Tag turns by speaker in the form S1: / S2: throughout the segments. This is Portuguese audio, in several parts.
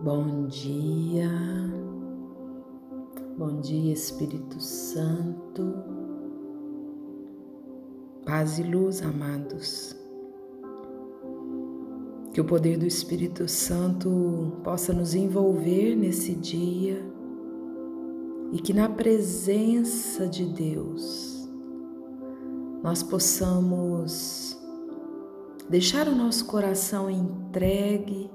S1: Bom dia, bom dia Espírito Santo, paz e luz, amados. Que o poder do Espírito Santo possa nos envolver nesse dia e que na presença de Deus nós possamos deixar o nosso coração entregue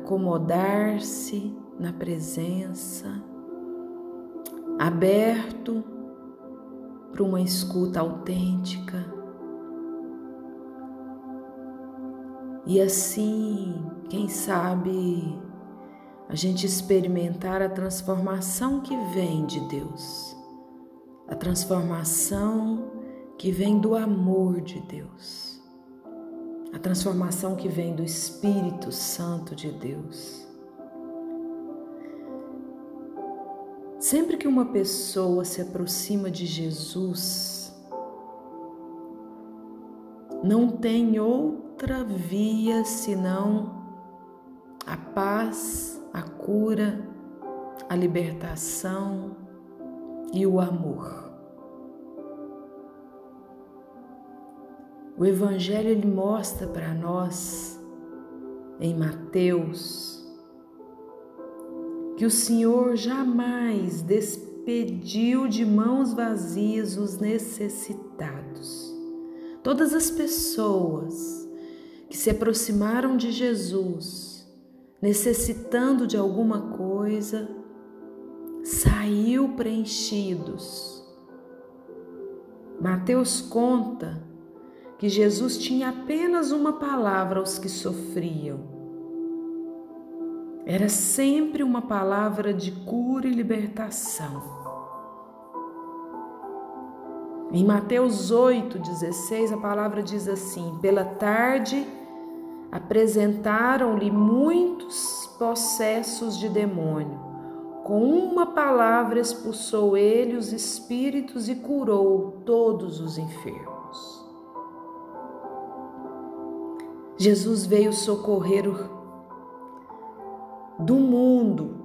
S1: acomodar-se na presença, aberto para uma escuta autêntica. E assim, quem sabe, a gente experimentar a transformação que vem de Deus, a transformação que vem do amor de Deus a transformação que vem do Espírito Santo de Deus. Sempre que uma pessoa se aproxima de Jesus, não tem outra via senão a paz, a cura, a libertação e o amor. O Evangelho ele mostra para nós em Mateus que o Senhor jamais despediu de mãos vazias os necessitados. Todas as pessoas que se aproximaram de Jesus, necessitando de alguma coisa, saiu preenchidos. Mateus conta que Jesus tinha apenas uma palavra aos que sofriam. Era sempre uma palavra de cura e libertação. Em Mateus 8,16, a palavra diz assim: Pela tarde apresentaram-lhe muitos possessos de demônio. Com uma palavra expulsou ele os espíritos e curou todos os enfermos. Jesus veio socorrer do mundo.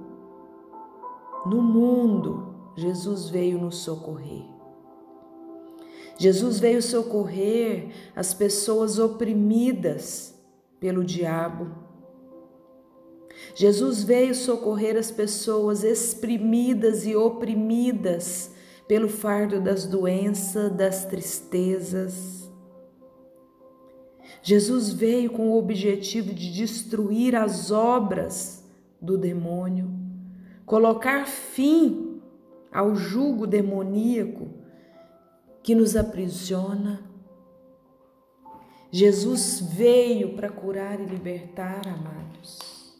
S1: No mundo, Jesus veio nos socorrer. Jesus veio socorrer as pessoas oprimidas pelo diabo. Jesus veio socorrer as pessoas exprimidas e oprimidas pelo fardo das doenças, das tristezas. Jesus veio com o objetivo de destruir as obras do demônio, colocar fim ao jugo demoníaco que nos aprisiona. Jesus veio para curar e libertar, amados.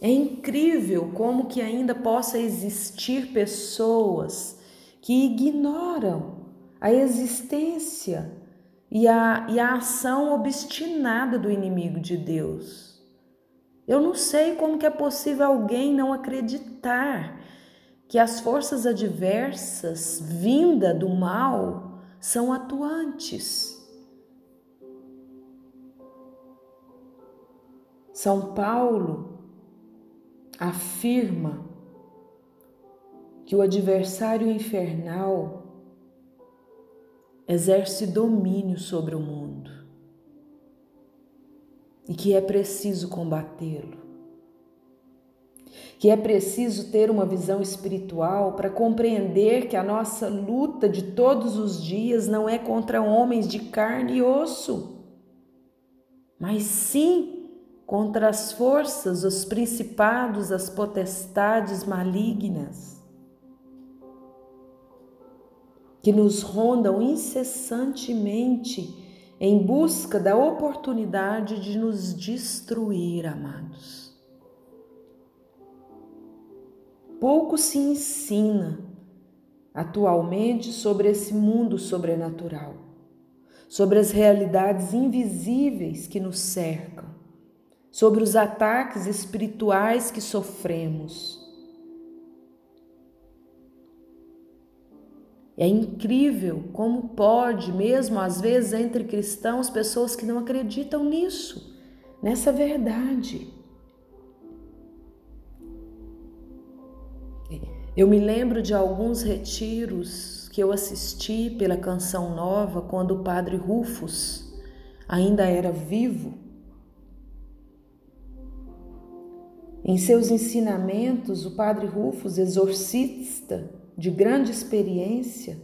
S1: É incrível como que ainda possa existir pessoas que ignoram a existência e a, e a ação obstinada do inimigo de Deus. Eu não sei como que é possível alguém não acreditar que as forças adversas vinda do mal são atuantes. São Paulo afirma que o adversário infernal exerce domínio sobre o mundo e que é preciso combatê-lo. Que é preciso ter uma visão espiritual para compreender que a nossa luta de todos os dias não é contra homens de carne e osso, mas sim contra as forças, os principados, as potestades malignas que nos rondam incessantemente em busca da oportunidade de nos destruir, amados. Pouco se ensina atualmente sobre esse mundo sobrenatural, sobre as realidades invisíveis que nos cercam, sobre os ataques espirituais que sofremos É incrível como pode, mesmo às vezes entre cristãos, pessoas que não acreditam nisso, nessa verdade. Eu me lembro de alguns retiros que eu assisti pela Canção Nova quando o padre Rufus ainda era vivo. Em seus ensinamentos, o padre Rufus, exorcista de grande experiência,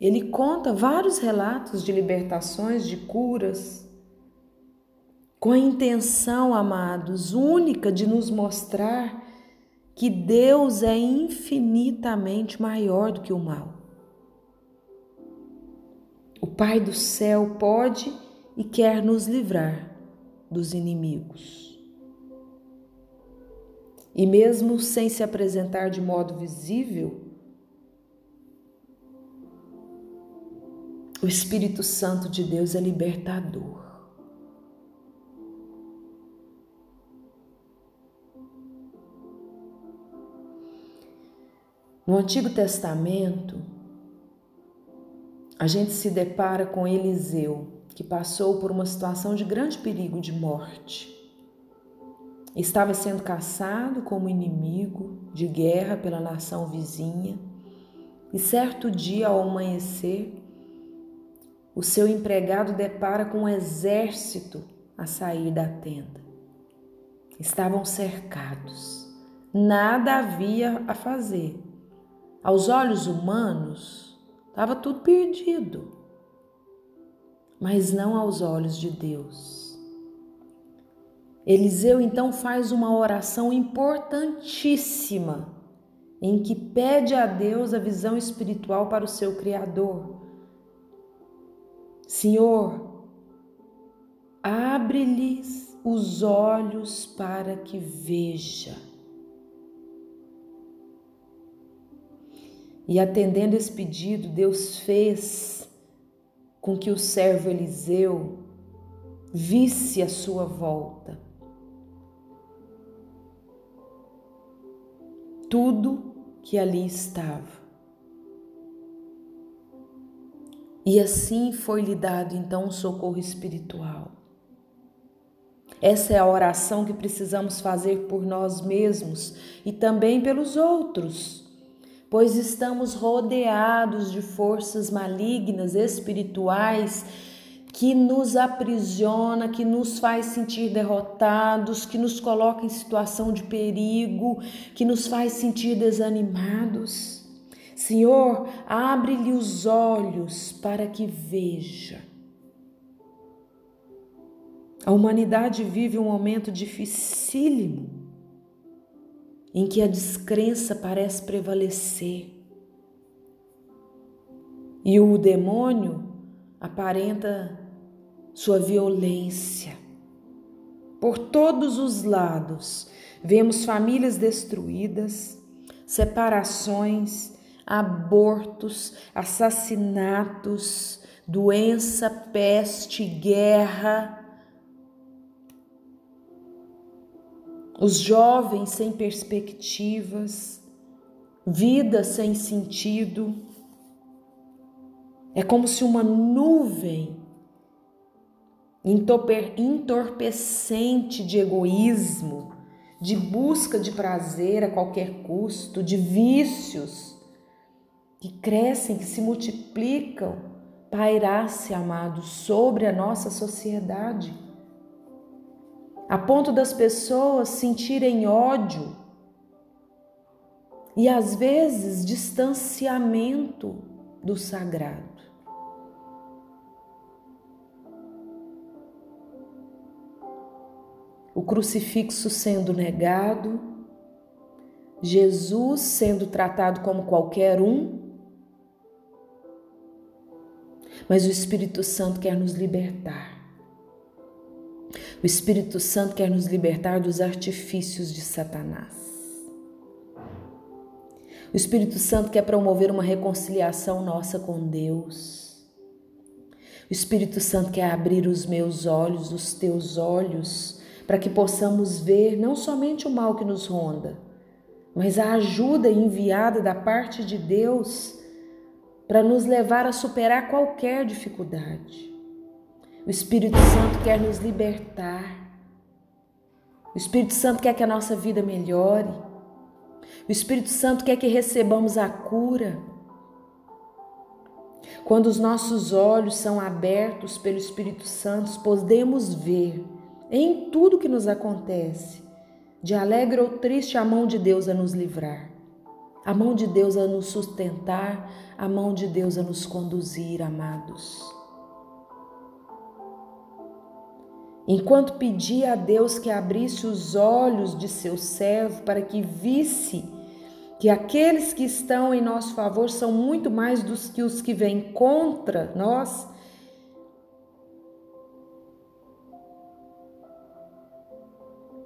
S1: ele conta vários relatos de libertações, de curas, com a intenção, amados, única de nos mostrar que Deus é infinitamente maior do que o mal. O Pai do céu pode e quer nos livrar dos inimigos. E mesmo sem se apresentar de modo visível, o Espírito Santo de Deus é libertador. No Antigo Testamento, a gente se depara com Eliseu, que passou por uma situação de grande perigo de morte. Estava sendo caçado como inimigo de guerra pela nação vizinha, e certo dia, ao amanhecer, o seu empregado depara com um exército a sair da tenda. Estavam cercados, nada havia a fazer aos olhos humanos, estava tudo perdido, mas não aos olhos de Deus. Eliseu então faz uma oração importantíssima em que pede a Deus a visão espiritual para o seu Criador. Senhor, abre-lhes os olhos para que veja. E atendendo esse pedido, Deus fez com que o servo Eliseu visse a sua volta. Tudo que ali estava. E assim foi-lhe dado então um socorro espiritual. Essa é a oração que precisamos fazer por nós mesmos e também pelos outros pois estamos rodeados de forças malignas espirituais que nos aprisiona, que nos faz sentir derrotados, que nos coloca em situação de perigo, que nos faz sentir desanimados. Senhor, abre-lhe os olhos para que veja. A humanidade vive um momento dificílimo em que a descrença parece prevalecer e o demônio aparenta sua violência. Por todos os lados, vemos famílias destruídas, separações, abortos, assassinatos, doença, peste, guerra, os jovens sem perspectivas, vida sem sentido. É como se uma nuvem entorpecente de egoísmo, de busca de prazer a qualquer custo, de vícios que crescem, que se multiplicam, pairasse, amado, sobre a nossa sociedade a ponto das pessoas sentirem ódio e às vezes distanciamento do sagrado. O crucifixo sendo negado, Jesus sendo tratado como qualquer um, mas o Espírito Santo quer nos libertar. O Espírito Santo quer nos libertar dos artifícios de Satanás. O Espírito Santo quer promover uma reconciliação nossa com Deus. O Espírito Santo quer abrir os meus olhos, os teus olhos, para que possamos ver não somente o mal que nos ronda, mas a ajuda enviada da parte de Deus para nos levar a superar qualquer dificuldade. O Espírito Santo quer nos libertar. O Espírito Santo quer que a nossa vida melhore. O Espírito Santo quer que recebamos a cura. Quando os nossos olhos são abertos pelo Espírito Santo, podemos ver em tudo que nos acontece, de alegre ou triste, a mão de Deus a nos livrar, a mão de Deus a nos sustentar, a mão de Deus a nos conduzir, amados. Enquanto pedia a Deus que abrisse os olhos de seu servo para que visse que aqueles que estão em nosso favor são muito mais dos que os que vêm contra nós,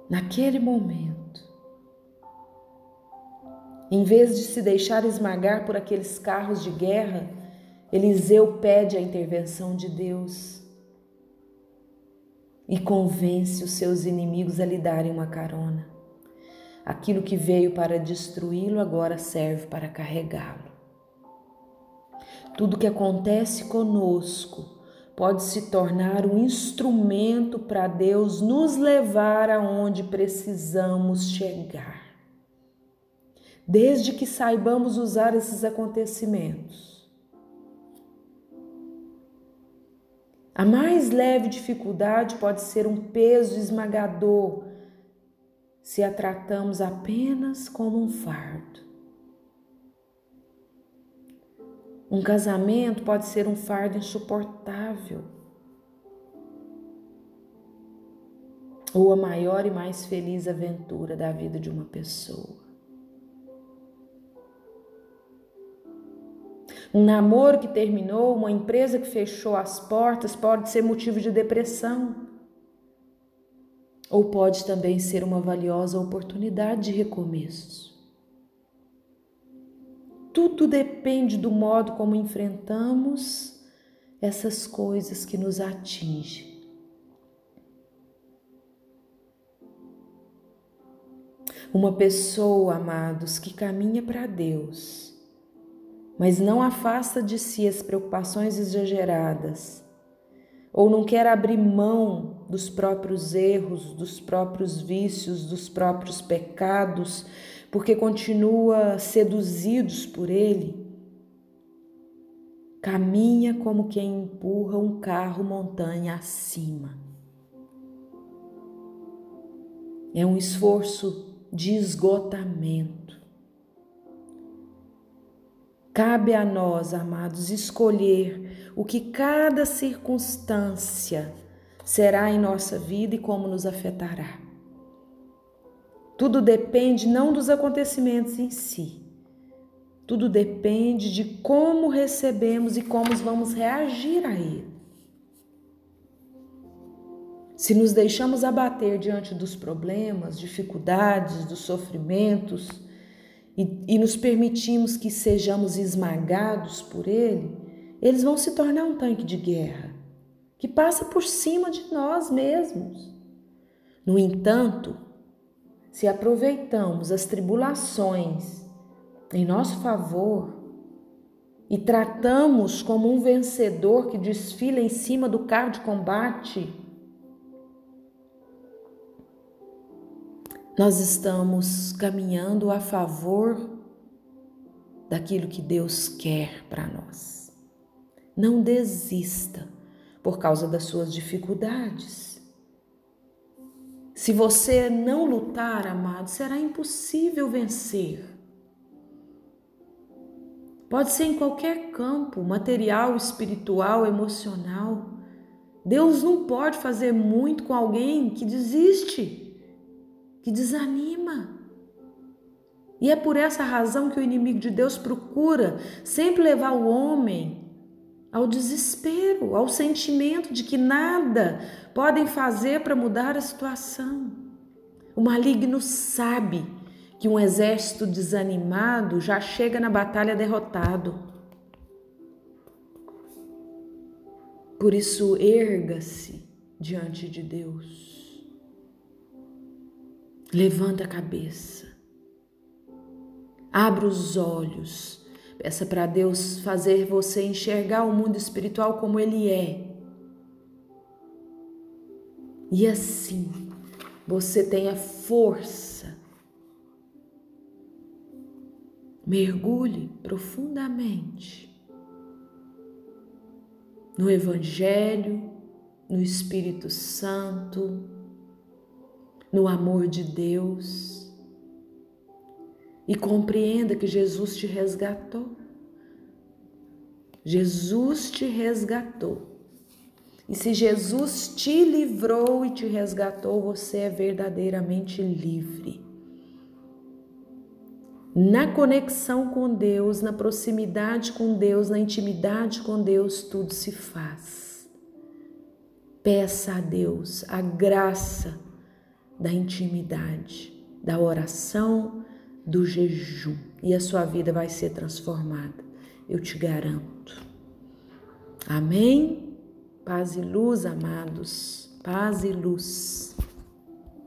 S1: naquele momento, em vez de se deixar esmagar por aqueles carros de guerra, Eliseu pede a intervenção de Deus e convence os seus inimigos a lhe darem uma carona. Aquilo que veio para destruí-lo agora serve para carregá-lo. Tudo que acontece conosco pode se tornar um instrumento para Deus nos levar aonde precisamos chegar. Desde que saibamos usar esses acontecimentos A mais leve dificuldade pode ser um peso esmagador se a tratamos apenas como um fardo. Um casamento pode ser um fardo insuportável. Ou a maior e mais feliz aventura da vida de uma pessoa. Um namoro que terminou, uma empresa que fechou as portas pode ser motivo de depressão. Ou pode também ser uma valiosa oportunidade de recomeço. Tudo depende do modo como enfrentamos essas coisas que nos atingem. Uma pessoa, amados, que caminha para Deus mas não afasta de si as preocupações exageradas, ou não quer abrir mão dos próprios erros, dos próprios vícios, dos próprios pecados, porque continua seduzidos por ele, caminha como quem empurra um carro montanha acima. É um esforço de esgotamento. Cabe a nós, amados, escolher o que cada circunstância será em nossa vida e como nos afetará. Tudo depende não dos acontecimentos em si, tudo depende de como recebemos e como vamos reagir a ele. Se nos deixamos abater diante dos problemas, dificuldades, dos sofrimentos, e, e nos permitimos que sejamos esmagados por ele, eles vão se tornar um tanque de guerra que passa por cima de nós mesmos. No entanto, se aproveitamos as tribulações em nosso favor e tratamos como um vencedor que desfila em cima do carro de combate, nós estamos caminhando a favor daquilo que Deus quer para nós. Não desista por causa das suas dificuldades. Se você não lutar, amado, será impossível vencer. Pode ser em qualquer campo, material, espiritual, emocional. Deus não pode fazer muito com alguém que desiste que desanima. E é por essa razão que o inimigo de Deus procura sempre levar o homem ao desespero, ao sentimento de que nada podem fazer para mudar a situação. O maligno sabe que um exército desanimado já chega na batalha derrotado. Por isso, erga-se diante de Deus. Levanta a cabeça. Abra os olhos. Peça para Deus fazer você enxergar o mundo espiritual como ele é. E assim você tenha força. Mergulhe profundamente no Evangelho, no Espírito Santo, no amor de Deus e compreenda que Jesus te resgatou. Jesus te resgatou. E se Jesus te livrou e te resgatou, você é verdadeiramente livre. Na conexão com Deus, na proximidade com Deus, na intimidade com Deus, tudo se faz. Peça a Deus a graça da intimidade, da oração, do jejum, e a sua vida vai ser transformada, eu te garanto. Amém? Paz e luz, amados. Paz e luz.